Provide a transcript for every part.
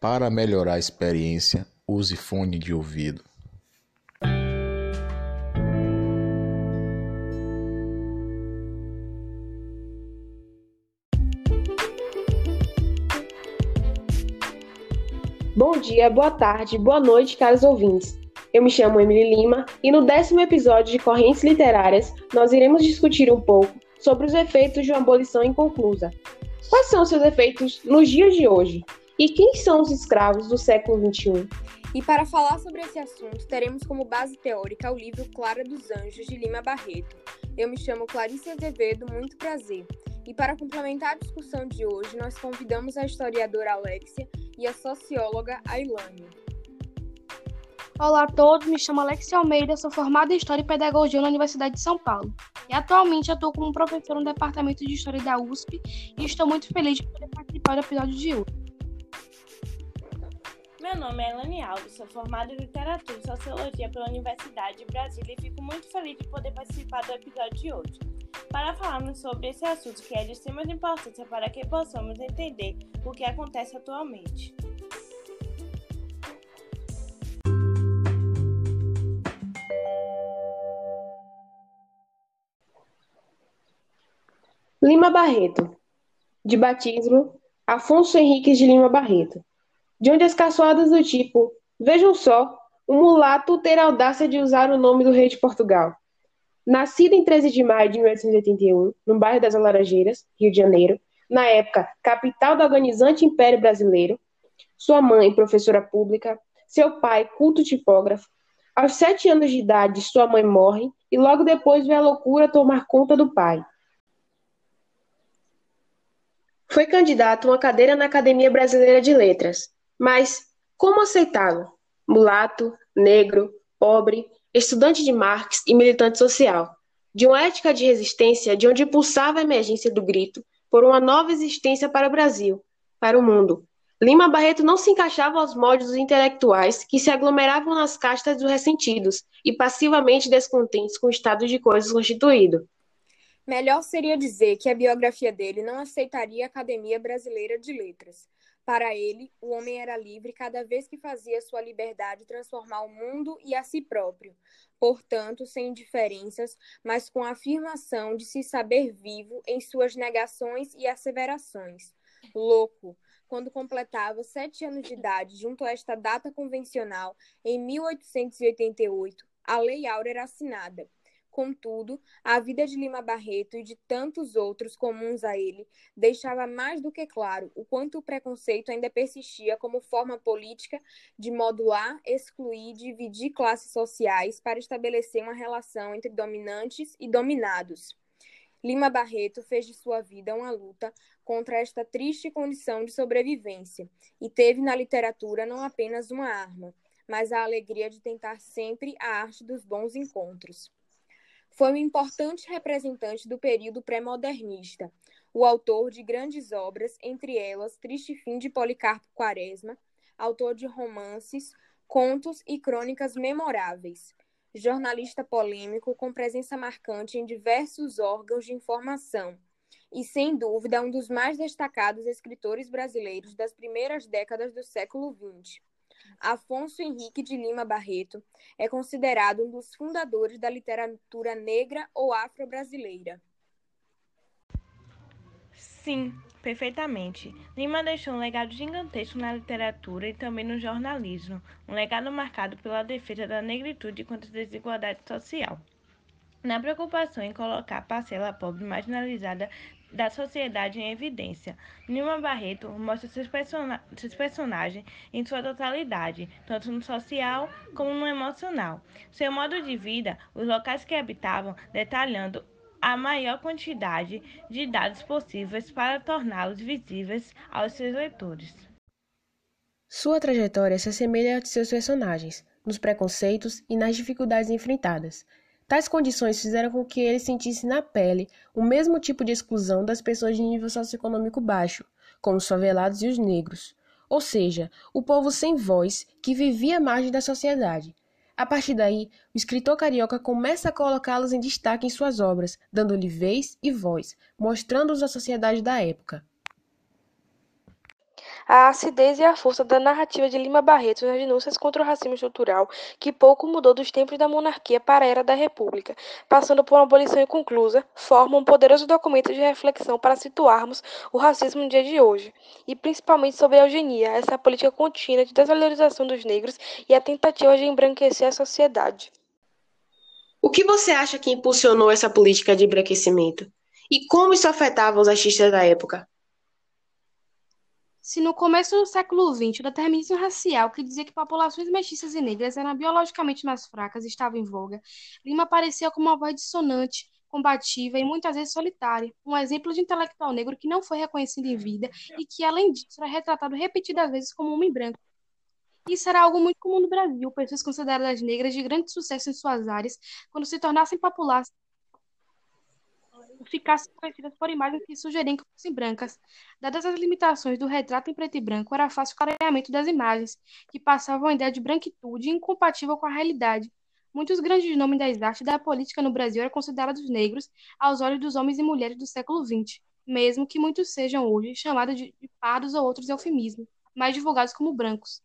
Para melhorar a experiência, use fone de ouvido. Bom dia, boa tarde, boa noite, caros ouvintes. Eu me chamo Emily Lima e no décimo episódio de Correntes Literárias nós iremos discutir um pouco sobre os efeitos de uma abolição inconclusa. Quais são seus efeitos nos dias de hoje? E quem são os escravos do século XXI? E para falar sobre esse assunto, teremos como base teórica o livro Clara dos Anjos, de Lima Barreto. Eu me chamo Clarice Azevedo, muito prazer. E para complementar a discussão de hoje, nós convidamos a historiadora Alexia e a socióloga Ailane. Olá a todos, me chamo Alexia Almeida, sou formada em História e Pedagogia na Universidade de São Paulo. E atualmente atuo como professora no Departamento de História da USP e estou muito feliz de poder participar do episódio de hoje. Meu nome é Elane Alves, sou formada em Literatura e Sociologia pela Universidade de Brasília e fico muito feliz de poder participar do episódio de hoje. Para falarmos sobre esse assunto que é de extrema importância para que possamos entender o que acontece atualmente. Lima Barreto. De batismo, Afonso Henriques de Lima Barreto. De onde as caçoadas do tipo, vejam só, o mulato ter a audácia de usar o nome do rei de Portugal. Nascido em 13 de maio de 1881, no bairro das Laranjeiras, Rio de Janeiro, na época capital do agonizante Império Brasileiro, sua mãe, professora pública, seu pai, culto tipógrafo. Aos sete anos de idade, sua mãe morre e logo depois vê a loucura tomar conta do pai. Foi candidato a uma cadeira na Academia Brasileira de Letras, mas como aceitá-lo? Mulato, negro, pobre, estudante de Marx e militante social, de uma ética de resistência de onde pulsava a emergência do grito por uma nova existência para o Brasil, para o mundo. Lima Barreto não se encaixava aos moldes dos intelectuais que se aglomeravam nas castas dos ressentidos e passivamente descontentes com o estado de coisas constituído. Melhor seria dizer que a biografia dele não aceitaria a Academia Brasileira de Letras, para ele, o homem era livre cada vez que fazia sua liberdade transformar o mundo e a si próprio, portanto, sem diferenças, mas com a afirmação de se saber vivo em suas negações e asseverações. Louco, quando completava sete anos de idade, junto a esta data convencional, em 1888, a Lei Áurea era assinada Contudo, a vida de Lima Barreto e de tantos outros comuns a ele deixava mais do que claro o quanto o preconceito ainda persistia como forma política de modular, excluir dividir classes sociais para estabelecer uma relação entre dominantes e dominados. Lima Barreto fez de sua vida uma luta contra esta triste condição de sobrevivência e teve na literatura não apenas uma arma, mas a alegria de tentar sempre a arte dos bons encontros. Foi um importante representante do período pré-modernista, o autor de grandes obras, entre elas Triste Fim de Policarpo Quaresma, autor de romances, contos e crônicas memoráveis, jornalista polêmico com presença marcante em diversos órgãos de informação. E, sem dúvida, um dos mais destacados escritores brasileiros das primeiras décadas do século XX. Afonso Henrique de Lima Barreto é considerado um dos fundadores da literatura negra ou afro-brasileira. Sim, perfeitamente. Lima deixou um legado gigantesco na literatura e também no jornalismo, um legado marcado pela defesa da negritude contra a desigualdade social. Na preocupação em colocar a parcela pobre marginalizada da sociedade em evidência. Lima Barreto mostra seus, persona seus personagens em sua totalidade, tanto no social como no emocional. Seu modo de vida, os locais que habitavam, detalhando a maior quantidade de dados possíveis para torná-los visíveis aos seus leitores. Sua trajetória se assemelha a de seus personagens, nos preconceitos e nas dificuldades enfrentadas. Tais condições fizeram com que ele sentisse na pele o mesmo tipo de exclusão das pessoas de nível socioeconômico baixo, como os favelados e os negros, ou seja, o povo sem voz que vivia à margem da sociedade. A partir daí, o escritor carioca começa a colocá-los em destaque em suas obras, dando-lhe vez e voz, mostrando-os à sociedade da época. A acidez e a força da narrativa de Lima Barreto nas denúncias contra o racismo estrutural, que pouco mudou dos tempos da monarquia para a era da república, passando por uma abolição inconclusa, forma um poderoso documento de reflexão para situarmos o racismo no dia de hoje, e principalmente sobre a eugenia, essa política contínua de desvalorização dos negros e a tentativa de embranquecer a sociedade. O que você acha que impulsionou essa política de embranquecimento? E como isso afetava os artistas da época? Se no começo do século XX o determinismo racial, que dizia que populações mestiças e negras eram biologicamente mais fracas, estava em voga, Lima aparecia como uma voz dissonante, combativa e muitas vezes solitária, um exemplo de intelectual negro que não foi reconhecido em vida e que, além disso, era retratado repetidas vezes como homem branco. Isso era algo muito comum no Brasil, pessoas consideradas negras de grande sucesso em suas áreas, quando se tornassem populares, ficassem conhecidas por imagens que sugeriam que fossem brancas. Dadas as limitações do retrato em preto e branco, era fácil o clareamento das imagens, que passavam a ideia de branquitude incompatível com a realidade. Muitos grandes nomes das artes e da política no Brasil eram considerados negros aos olhos dos homens e mulheres do século XX, mesmo que muitos sejam hoje chamados de pardos ou outros eufemismos, mais divulgados como brancos.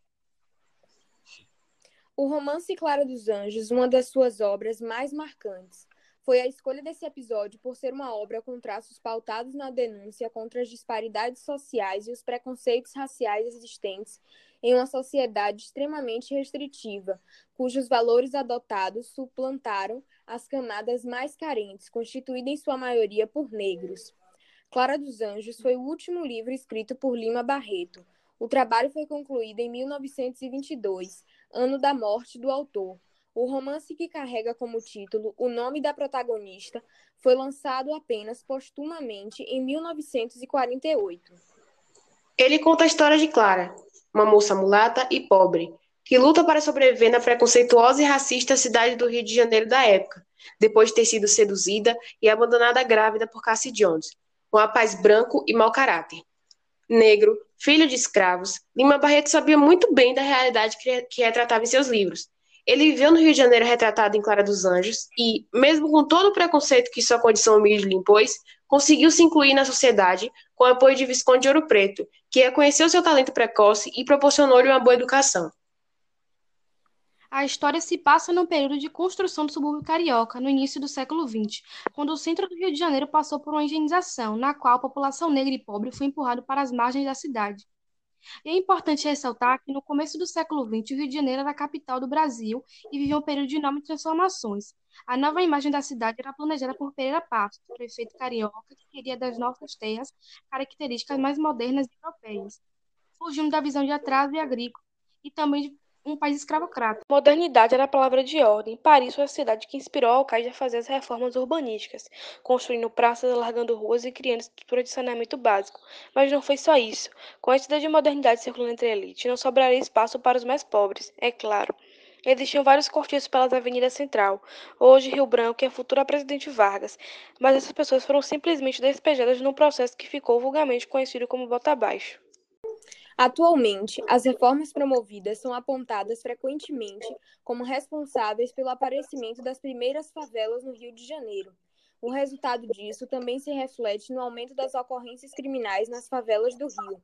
O romance Clara dos Anjos, uma das suas obras mais marcantes, foi a escolha desse episódio por ser uma obra com traços pautados na denúncia contra as disparidades sociais e os preconceitos raciais existentes em uma sociedade extremamente restritiva, cujos valores adotados suplantaram as camadas mais carentes, constituídas em sua maioria por negros. Clara dos Anjos foi o último livro escrito por Lima Barreto. O trabalho foi concluído em 1922 ano da morte do autor. O romance que carrega como título o nome da protagonista foi lançado apenas postumamente em 1948. Ele conta a história de Clara, uma moça mulata e pobre, que luta para sobreviver na preconceituosa e racista cidade do Rio de Janeiro da época, depois de ter sido seduzida e abandonada grávida por Cassie Jones, um rapaz branco e mau caráter. Negro, filho de escravos, Lima Barreto sabia muito bem da realidade que retratava em seus livros. Ele viveu no Rio de Janeiro retratado em Clara dos Anjos e, mesmo com todo o preconceito que sua condição humilde lhe impôs, conseguiu se incluir na sociedade com o apoio de Visconde de Ouro Preto, que reconheceu seu talento precoce e proporcionou-lhe uma boa educação. A história se passa no período de construção do subúrbio carioca, no início do século XX, quando o centro do Rio de Janeiro passou por uma higienização, na qual a população negra e pobre foi empurrada para as margens da cidade. E é importante ressaltar que no começo do século XX, o Rio de Janeiro era a capital do Brasil e vivia um período de enormes transformações. A nova imagem da cidade era planejada por Pereira Passos, prefeito carioca, que queria das nossas terras características mais modernas e europeias, fugindo da visão de atraso e agrícola e também um país escravocrata. Modernidade era a palavra de ordem. Paris foi a cidade que inspirou Alcide a fazer as reformas urbanísticas, construindo praças, alargando ruas e criando estrutura de saneamento básico. Mas não foi só isso. Com a cidade de modernidade circulando entre a elite, não sobraria espaço para os mais pobres, é claro. Existiam vários cortiços pelas avenidas Central, hoje Rio Branco e a futura Presidente Vargas, mas essas pessoas foram simplesmente despejadas num processo que ficou vulgarmente conhecido como Bota Abaixo. Atualmente, as reformas promovidas são apontadas frequentemente como responsáveis pelo aparecimento das primeiras favelas no Rio de Janeiro. O resultado disso também se reflete no aumento das ocorrências criminais nas favelas do Rio.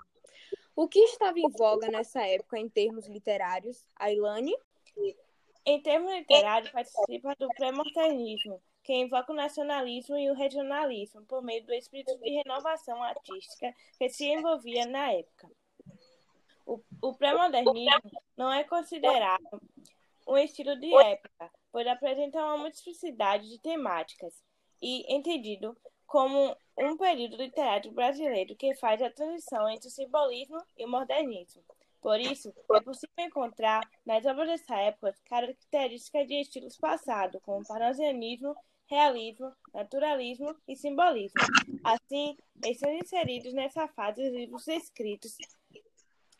O que estava em voga nessa época em termos literários, Ailane? Em termos literários, participa do pré-modernismo, que invoca o nacionalismo e o regionalismo por meio do espírito de renovação artística que se envolvia na época. O, o pré-modernismo não é considerado um estilo de época, pois apresenta uma multiplicidade de temáticas e entendido como um período literário brasileiro que faz a transição entre o simbolismo e o modernismo. Por isso, é possível encontrar nas obras dessa época características de estilos passados, como parnasianismo, realismo, naturalismo e simbolismo. Assim, estão inseridos nessa fase os livros escritos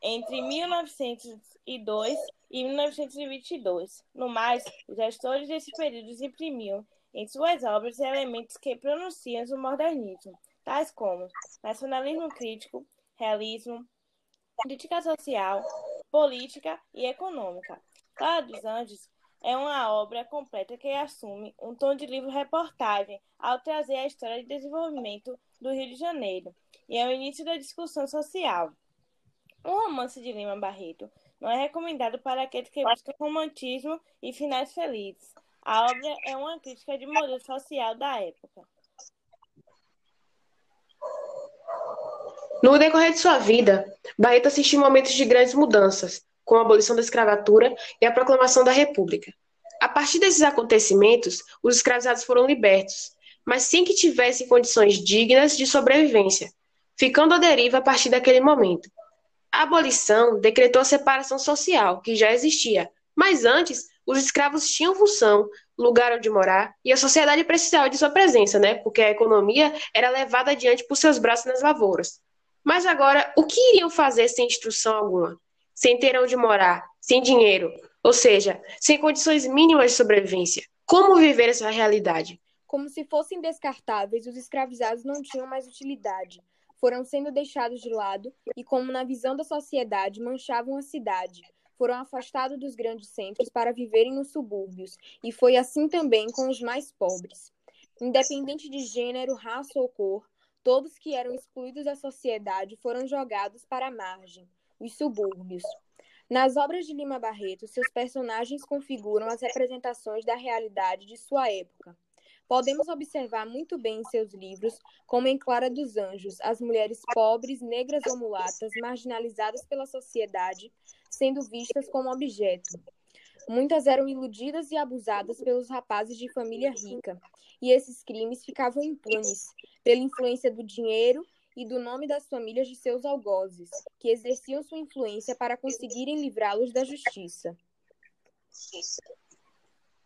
entre 1902 e 1922. No mais, os gestores desse período imprimiam em suas obras elementos que pronunciam o modernismo, tais como nacionalismo crítico, realismo, crítica social, política e econômica. Clara dos Anjos é uma obra completa que assume um tom de livro-reportagem ao trazer a história de desenvolvimento do Rio de Janeiro e é o início da discussão social. O romance de Lima Barreto não é recomendado para aqueles que buscam romantismo e finais felizes. A obra é uma crítica de modelo social da época. No decorrer de sua vida, Barreto assistiu momentos de grandes mudanças, como a abolição da escravatura e a proclamação da República. A partir desses acontecimentos, os escravizados foram libertos, mas sem que tivessem condições dignas de sobrevivência, ficando à deriva a partir daquele momento. A abolição decretou a separação social, que já existia, mas antes os escravos tinham função, lugar onde morar, e a sociedade precisava de sua presença, né? Porque a economia era levada adiante por seus braços nas lavouras. Mas agora, o que iriam fazer sem instrução alguma? Sem ter onde morar, sem dinheiro, ou seja, sem condições mínimas de sobrevivência? Como viver essa realidade? Como se fossem descartáveis, os escravizados não tinham mais utilidade. Foram sendo deixados de lado e, como na visão da sociedade, manchavam a cidade. Foram afastados dos grandes centros para viverem nos subúrbios, e foi assim também com os mais pobres. Independente de gênero, raça ou cor, todos que eram excluídos da sociedade foram jogados para a margem, os subúrbios. Nas obras de Lima Barreto, seus personagens configuram as representações da realidade de sua época. Podemos observar muito bem em seus livros, como em Clara dos Anjos, as mulheres pobres, negras ou mulatas, marginalizadas pela sociedade, sendo vistas como objeto. Muitas eram iludidas e abusadas pelos rapazes de família rica, e esses crimes ficavam impunes pela influência do dinheiro e do nome das famílias de seus algozes, que exerciam sua influência para conseguirem livrá-los da justiça.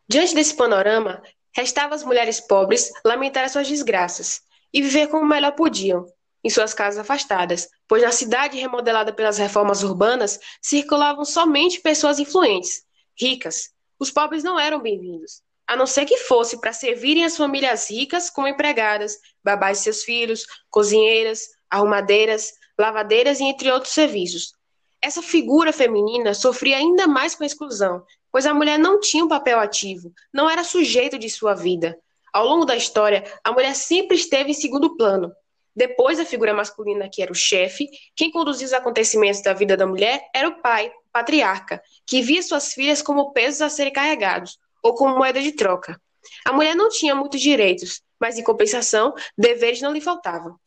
Diante desse panorama, Restava às mulheres pobres lamentar as suas desgraças e viver como melhor podiam, em suas casas afastadas, pois na cidade remodelada pelas reformas urbanas circulavam somente pessoas influentes, ricas. Os pobres não eram bem-vindos, a não ser que fosse para servirem as famílias ricas como empregadas, babás de seus filhos, cozinheiras, arrumadeiras, lavadeiras e entre outros serviços. Essa figura feminina sofria ainda mais com a exclusão, pois a mulher não tinha um papel ativo, não era sujeito de sua vida. Ao longo da história, a mulher sempre esteve em segundo plano. Depois da figura masculina, que era o chefe, quem conduzia os acontecimentos da vida da mulher era o pai, o patriarca, que via suas filhas como pesos a serem carregados, ou como moeda de troca. A mulher não tinha muitos direitos, mas, em compensação, deveres não lhe faltavam.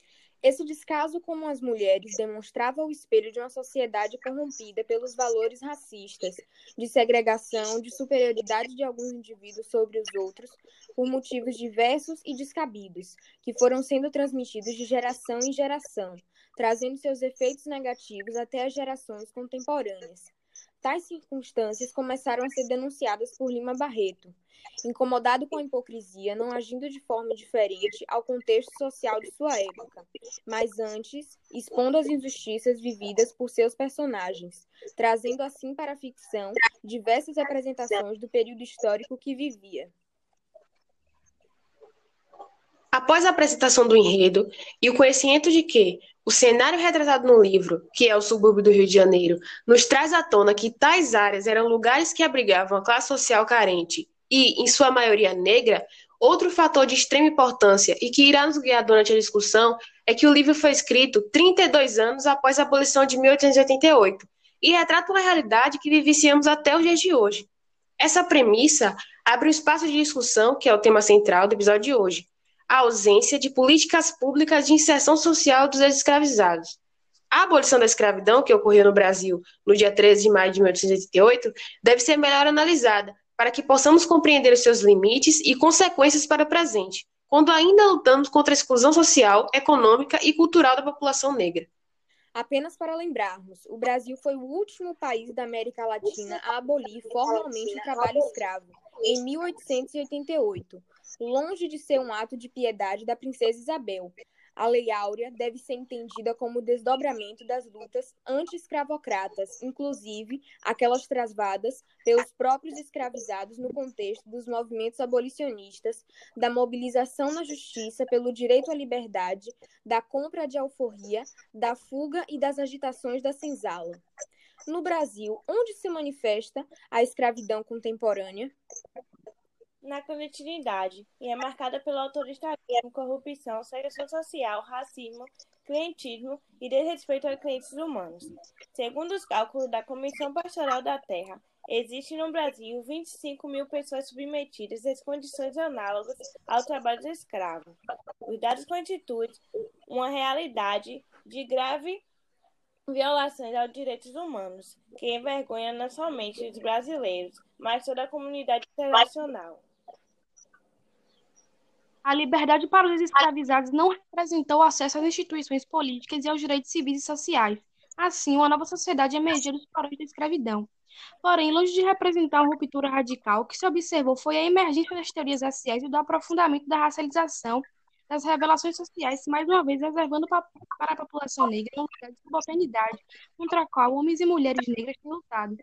Esse descaso com as mulheres demonstrava o espelho de uma sociedade corrompida pelos valores racistas, de segregação, de superioridade de alguns indivíduos sobre os outros, por motivos diversos e descabidos, que foram sendo transmitidos de geração em geração, trazendo seus efeitos negativos até as gerações contemporâneas. Tais circunstâncias começaram a ser denunciadas por Lima Barreto, incomodado com a hipocrisia, não agindo de forma diferente ao contexto social de sua época, mas antes expondo as injustiças vividas por seus personagens, trazendo assim para a ficção diversas representações do período histórico que vivia. Após a apresentação do enredo e o conhecimento de que o cenário retratado no livro, que é o subúrbio do Rio de Janeiro, nos traz à tona que tais áreas eram lugares que abrigavam a classe social carente e, em sua maioria, negra, outro fator de extrema importância e que irá nos guiar durante a discussão é que o livro foi escrito 32 anos após a abolição de 1888 e retrata uma realidade que vivenciamos até os dias de hoje. Essa premissa abre um espaço de discussão, que é o tema central do episódio de hoje, a ausência de políticas públicas de inserção social dos escravizados. A abolição da escravidão, que ocorreu no Brasil no dia 13 de maio de 1888, deve ser melhor analisada, para que possamos compreender os seus limites e consequências para o presente, quando ainda lutamos contra a exclusão social, econômica e cultural da população negra. Apenas para lembrarmos, o Brasil foi o último país da América Latina a abolir formalmente o trabalho escravo, em 1888, longe de ser um ato de piedade da princesa Isabel, a Lei Áurea deve ser entendida como desdobramento das lutas anti-escravocratas, inclusive aquelas travadas pelos próprios escravizados no contexto dos movimentos abolicionistas, da mobilização na justiça pelo direito à liberdade, da compra de alforria, da fuga e das agitações da senzala. No Brasil, onde se manifesta a escravidão contemporânea? Na clandestinidade e é marcada pelo autoritarismo, corrupção, segregação social, racismo, clientismo e desrespeito aos clientes humanos. Segundo os cálculos da Comissão Pastoral da Terra, existem no Brasil 25 mil pessoas submetidas às condições análogas ao trabalho escravo. Os dados constituem uma realidade de grave violações aos direitos humanos, que envergonha não somente os brasileiros, mas toda a comunidade internacional. A liberdade para os escravizados não representou acesso às instituições políticas e aos direitos civis e sociais. Assim, uma nova sociedade emergiu dos porões da escravidão. Porém, longe de representar uma ruptura radical, o que se observou foi a emergência das teorias raciais e do aprofundamento da racialização das revelações sociais, mais uma vez reservando para a população negra um lugar de subalternidade contra a qual homens e mulheres negras têm lutado.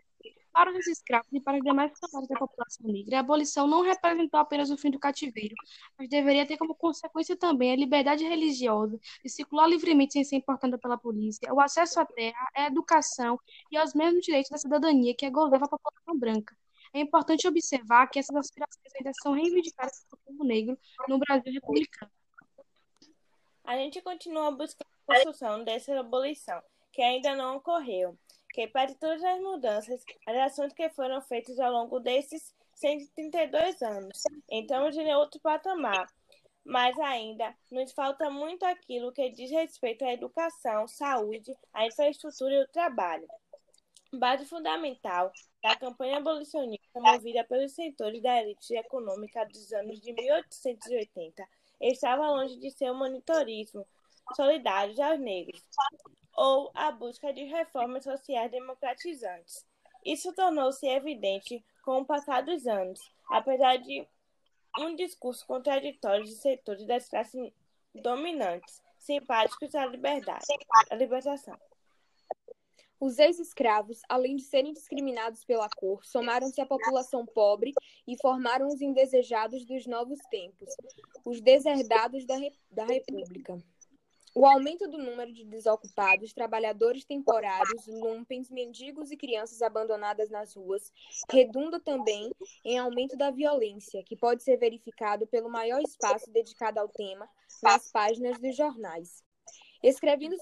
Para os escravos e para as demais camadas da população negra, a abolição não representou apenas o fim do cativeiro, mas deveria ter como consequência também a liberdade religiosa de circular livremente sem ser importada pela polícia, o acesso à terra, à educação e aos mesmos direitos da cidadania que gozava a população branca. É importante observar que essas aspirações ainda são reivindicadas pelo povo negro no Brasil republicano. A gente continua buscando a construção dessa abolição, que ainda não ocorreu que para todas as mudanças, as ações que foram feitas ao longo desses 132 anos, entramos em outro patamar. Mas ainda nos falta muito aquilo que diz respeito à educação, saúde, à infraestrutura e ao trabalho. Base fundamental da campanha abolicionista movida pelos setores da elite econômica dos anos de 1880 estava longe de ser o monitorismo solidário aos negros, ou a busca de reformas sociais democratizantes. Isso tornou-se evidente com o passar dos anos, apesar de um discurso contraditório de setores das classes dominantes, simpáticos à liberdade, à libertação. Os ex-escravos, além de serem discriminados pela cor, somaram-se à população pobre e formaram os indesejados dos novos tempos, os deserdados da, da República. O aumento do número de desocupados, trabalhadores temporários, lumpens, mendigos e crianças abandonadas nas ruas redunda também em aumento da violência, que pode ser verificado pelo maior espaço dedicado ao tema nas páginas dos jornais. Escrevendo,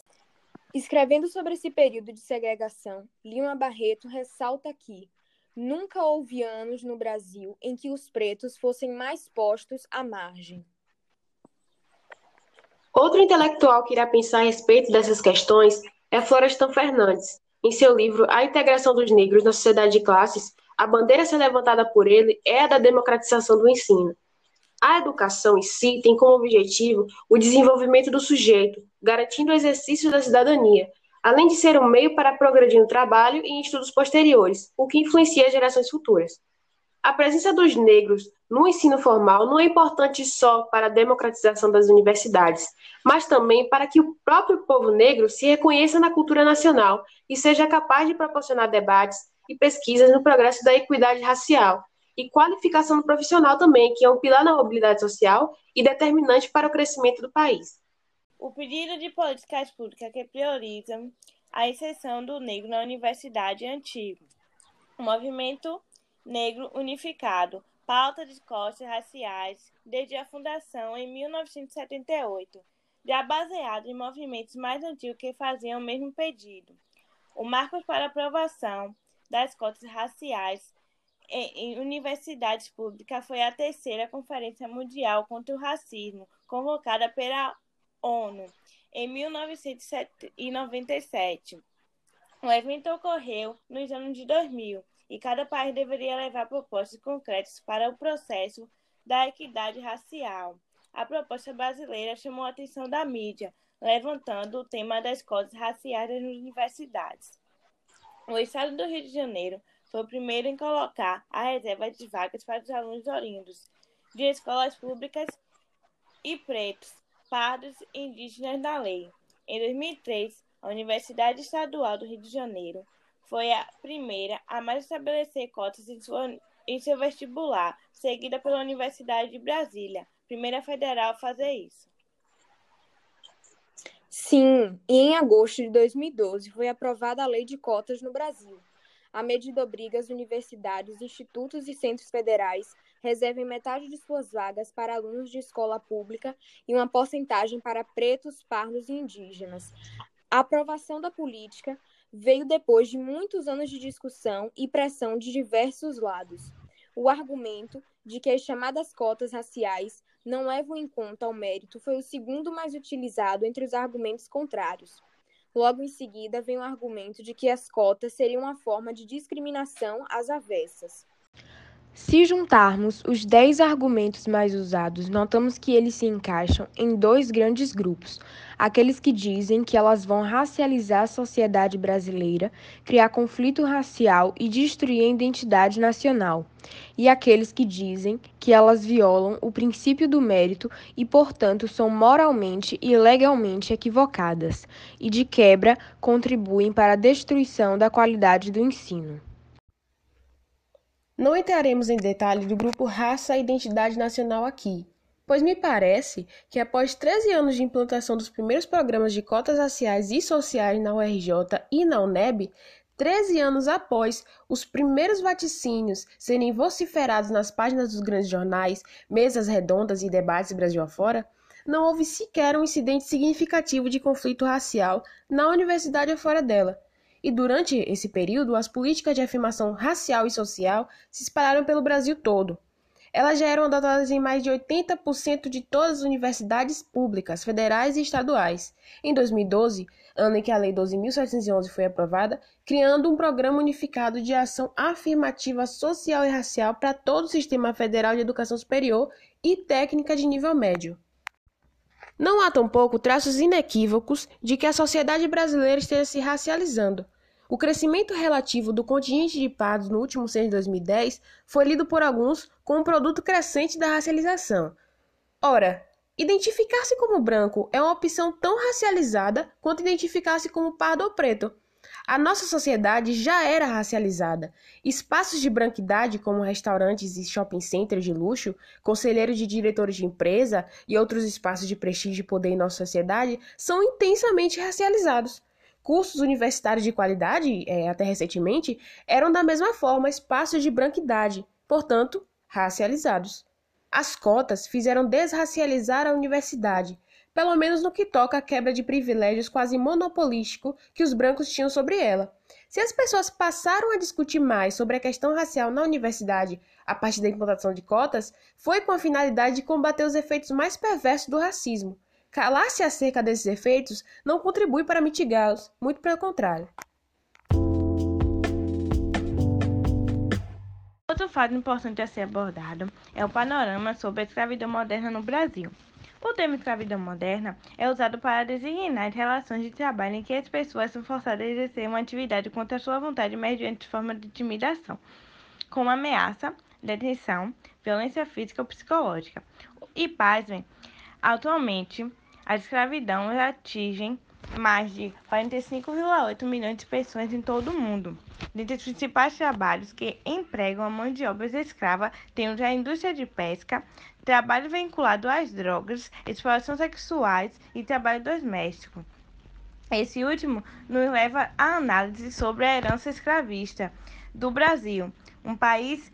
escrevendo sobre esse período de segregação, Lima Barreto ressalta que nunca houve anos no Brasil em que os pretos fossem mais postos à margem. Outro intelectual que irá pensar a respeito dessas questões é Florestan Fernandes. Em seu livro A Integração dos Negros na Sociedade de Classes, a bandeira a ser levantada por ele é a da democratização do ensino. A educação em si tem como objetivo o desenvolvimento do sujeito, garantindo o exercício da cidadania, além de ser um meio para progredir no trabalho e em estudos posteriores, o que influencia as gerações futuras. A presença dos negros no ensino formal não é importante só para a democratização das universidades, mas também para que o próprio povo negro se reconheça na cultura nacional e seja capaz de proporcionar debates e pesquisas no progresso da equidade racial e qualificação do profissional também, que é um pilar na mobilidade social e determinante para o crescimento do país. O pedido de políticas públicas que priorizam a inserção do negro na universidade é antigo. O movimento negro unificado, pauta de costas raciais, desde a fundação em 1978, já baseado em movimentos mais antigos que faziam o mesmo pedido. O Marcos para aprovação das cotas raciais em universidades públicas foi a terceira Conferência Mundial contra o Racismo, convocada pela ONU em 1997. O evento ocorreu nos anos de 2000 e cada país deveria levar propostas concretas para o processo da equidade racial. A proposta brasileira chamou a atenção da mídia, levantando o tema das cotas raciais nas universidades. O estado do Rio de Janeiro foi o primeiro em colocar a reserva de vagas para os alunos orindos de escolas públicas e pretos, pardos e indígenas na lei. Em 2003, a Universidade Estadual do Rio de Janeiro foi a primeira a mais estabelecer cotas em, sua, em seu vestibular, seguida pela Universidade de Brasília, primeira federal a fazer isso. Sim, e em agosto de 2012 foi aprovada a Lei de Cotas no Brasil. A medida obriga as universidades, institutos e centros federais reservem metade de suas vagas para alunos de escola pública e uma porcentagem para pretos, pardos e indígenas. A aprovação da política veio depois de muitos anos de discussão e pressão de diversos lados. O argumento de que as chamadas cotas raciais não levam em conta o mérito foi o segundo mais utilizado entre os argumentos contrários. Logo em seguida, vem o argumento de que as cotas seriam uma forma de discriminação às avessas. Se juntarmos os dez argumentos mais usados, notamos que eles se encaixam em dois grandes grupos: aqueles que dizem que elas vão racializar a sociedade brasileira, criar conflito racial e destruir a identidade nacional, e aqueles que dizem que elas violam o princípio do mérito e, portanto, são moralmente e legalmente equivocadas, e de quebra contribuem para a destruição da qualidade do ensino. Não entraremos em detalhe do grupo Raça e Identidade Nacional aqui, pois me parece que após 13 anos de implantação dos primeiros programas de cotas raciais e sociais na URJ e na UNEB, 13 anos após os primeiros vaticínios serem vociferados nas páginas dos grandes jornais, mesas redondas e debates Brasil afora, não houve sequer um incidente significativo de conflito racial na universidade ou fora dela e durante esse período as políticas de afirmação racial e social se espalharam pelo Brasil todo. Elas já eram adotadas em mais de 80% de todas as universidades públicas, federais e estaduais. Em 2012, ano em que a Lei 12.711 foi aprovada, criando um programa unificado de ação afirmativa social e racial para todo o sistema federal de educação superior e técnica de nível médio. Não há tampouco traços inequívocos de que a sociedade brasileira esteja se racializando. O crescimento relativo do contingente de pardos no último censo de 2010 foi lido por alguns como um produto crescente da racialização. Ora, identificar-se como branco é uma opção tão racializada quanto identificar-se como pardo ou preto. A nossa sociedade já era racializada. Espaços de branquidade, como restaurantes e shopping centers de luxo, conselheiros de diretores de empresa e outros espaços de prestígio e poder em nossa sociedade, são intensamente racializados. Cursos universitários de qualidade, é, até recentemente, eram da mesma forma espaços de branquidade, portanto, racializados. As cotas fizeram desracializar a universidade, pelo menos no que toca à quebra de privilégios quase monopolístico que os brancos tinham sobre ela. Se as pessoas passaram a discutir mais sobre a questão racial na universidade a partir da implantação de cotas, foi com a finalidade de combater os efeitos mais perversos do racismo. Calar-se acerca desses efeitos não contribui para mitigá-los, muito pelo contrário. Outro fato importante a ser abordado é o panorama sobre a escravidão moderna no Brasil. O termo escravidão moderna é usado para designar relações de trabalho em que as pessoas são forçadas a exercer uma atividade contra sua vontade mediante forma de intimidação, como ameaça, detenção, violência física ou psicológica. E, pasmem, atualmente, a escravidão atinge mais de 45,8 milhões de pessoas em todo o mundo. Dentre os principais trabalhos que empregam a mão de obra escrava, temos a indústria de pesca, trabalho vinculado às drogas, exploração sexuais e trabalho doméstico. Esse último nos leva à análise sobre a herança escravista do Brasil, um país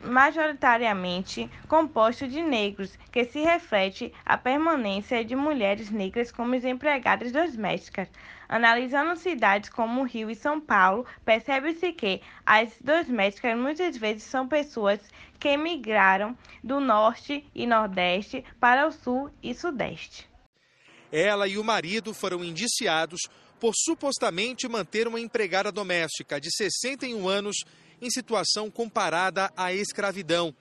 majoritariamente composto de negros, que se reflete a permanência de mulheres negras como empregadas domésticas. Analisando cidades como Rio e São Paulo, percebe-se que as domésticas muitas vezes são pessoas que migraram do norte e nordeste para o sul e sudeste. Ela e o marido foram indiciados por supostamente manter uma empregada doméstica de 61 anos em situação comparada à escravidão.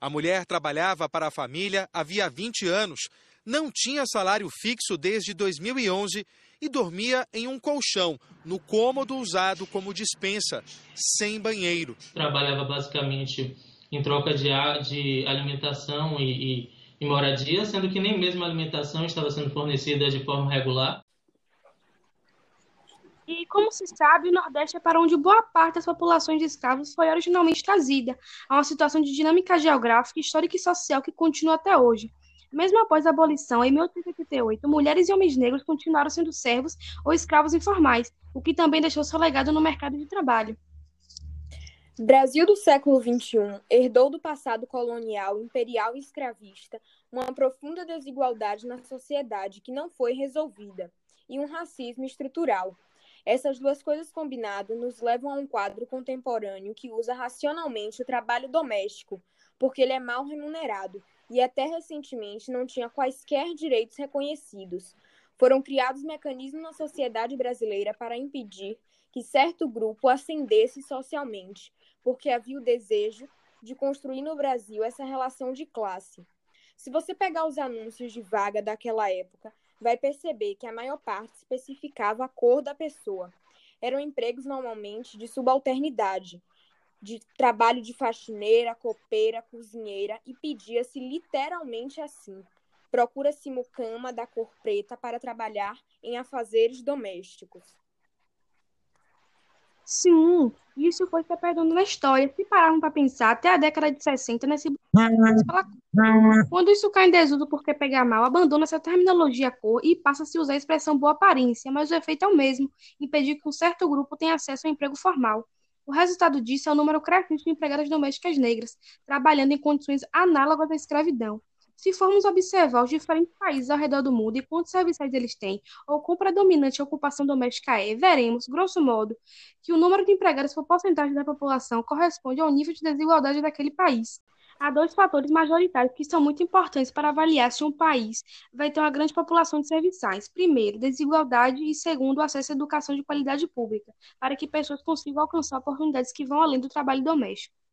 A mulher trabalhava para a família havia 20 anos, não tinha salário fixo desde 2011 e dormia em um colchão, no cômodo usado como dispensa, sem banheiro. Trabalhava basicamente em troca de, de alimentação e, e, e moradia, sendo que nem mesmo a alimentação estava sendo fornecida de forma regular. E, como se sabe, o Nordeste é para onde boa parte das populações de escravos foi originalmente trazida, a uma situação de dinâmica geográfica, histórica e social que continua até hoje. Mesmo após a abolição, em 1888, mulheres e homens negros continuaram sendo servos ou escravos informais, o que também deixou seu legado no mercado de trabalho. Brasil do século XXI herdou do passado colonial, imperial e escravista uma profunda desigualdade na sociedade que não foi resolvida e um racismo estrutural. Essas duas coisas combinadas nos levam a um quadro contemporâneo que usa racionalmente o trabalho doméstico, porque ele é mal remunerado e até recentemente não tinha quaisquer direitos reconhecidos. Foram criados mecanismos na sociedade brasileira para impedir que certo grupo ascendesse socialmente, porque havia o desejo de construir no Brasil essa relação de classe. Se você pegar os anúncios de vaga daquela época, vai perceber que a maior parte especificava a cor da pessoa. Eram empregos normalmente de subalternidade, de trabalho de faxineira, copeira, cozinheira e pedia-se literalmente assim: procura-se mucama da cor preta para trabalhar em afazeres domésticos. Sim, isso foi se perdendo na história. Se pararmos para pensar, até a década de 60, nesse quando isso cai em desuso porque pega mal, abandona essa terminologia cor e passa a se usar a expressão boa aparência, mas o efeito é o mesmo, impedir que um certo grupo tenha acesso ao emprego formal. O resultado disso é o número crescente de empregadas domésticas negras, trabalhando em condições análogas à escravidão. Se formos observar os diferentes países ao redor do mundo e quantos serviços eles têm, ou quão predominante a ocupação doméstica é, veremos, grosso modo, que o número de empregados por porcentagem da população corresponde ao nível de desigualdade daquele país. Há dois fatores majoritários que são muito importantes para avaliar se um país vai ter uma grande população de serviçais. Primeiro, desigualdade e segundo, acesso à educação de qualidade pública, para que pessoas consigam alcançar oportunidades que vão além do trabalho doméstico.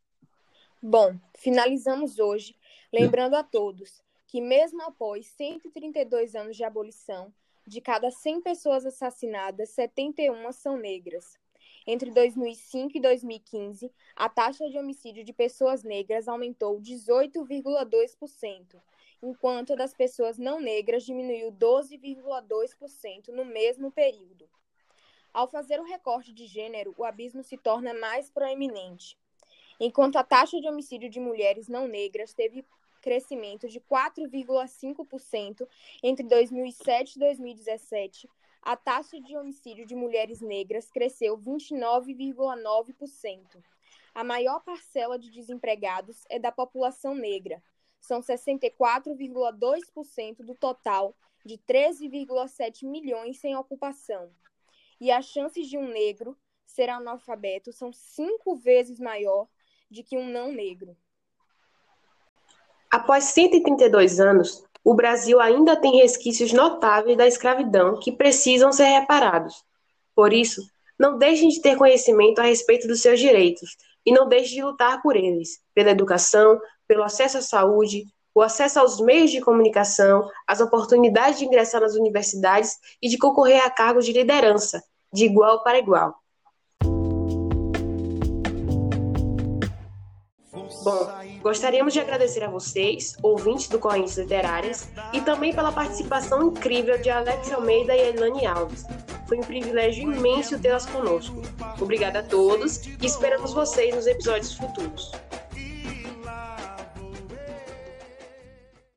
Bom, finalizamos hoje lembrando a todos que mesmo após 132 anos de abolição, de cada 100 pessoas assassinadas, 71 são negras. Entre 2005 e 2015, a taxa de homicídio de pessoas negras aumentou 18,2%, enquanto a das pessoas não negras diminuiu 12,2% no mesmo período. Ao fazer o recorte de gênero, o abismo se torna mais proeminente. Enquanto a taxa de homicídio de mulheres não negras teve crescimento de 4,5% entre 2007 e 2017, a taxa de homicídio de mulheres negras cresceu 29,9%. A maior parcela de desempregados é da população negra. São 64,2% do total de 13,7 milhões sem ocupação. E as chances de um negro ser analfabeto são cinco vezes maior de que um não negro. Após 132 anos, o Brasil ainda tem resquícios notáveis da escravidão que precisam ser reparados. Por isso, não deixem de ter conhecimento a respeito dos seus direitos e não deixem de lutar por eles, pela educação, pelo acesso à saúde, o acesso aos meios de comunicação, as oportunidades de ingressar nas universidades e de concorrer a cargos de liderança, de igual para igual. Bom, gostaríamos de agradecer a vocês, ouvintes do Correntes Literárias, e também pela participação incrível de Alex Almeida e Elane Alves. Foi um privilégio imenso tê-las conosco. Obrigada a todos e esperamos vocês nos episódios futuros.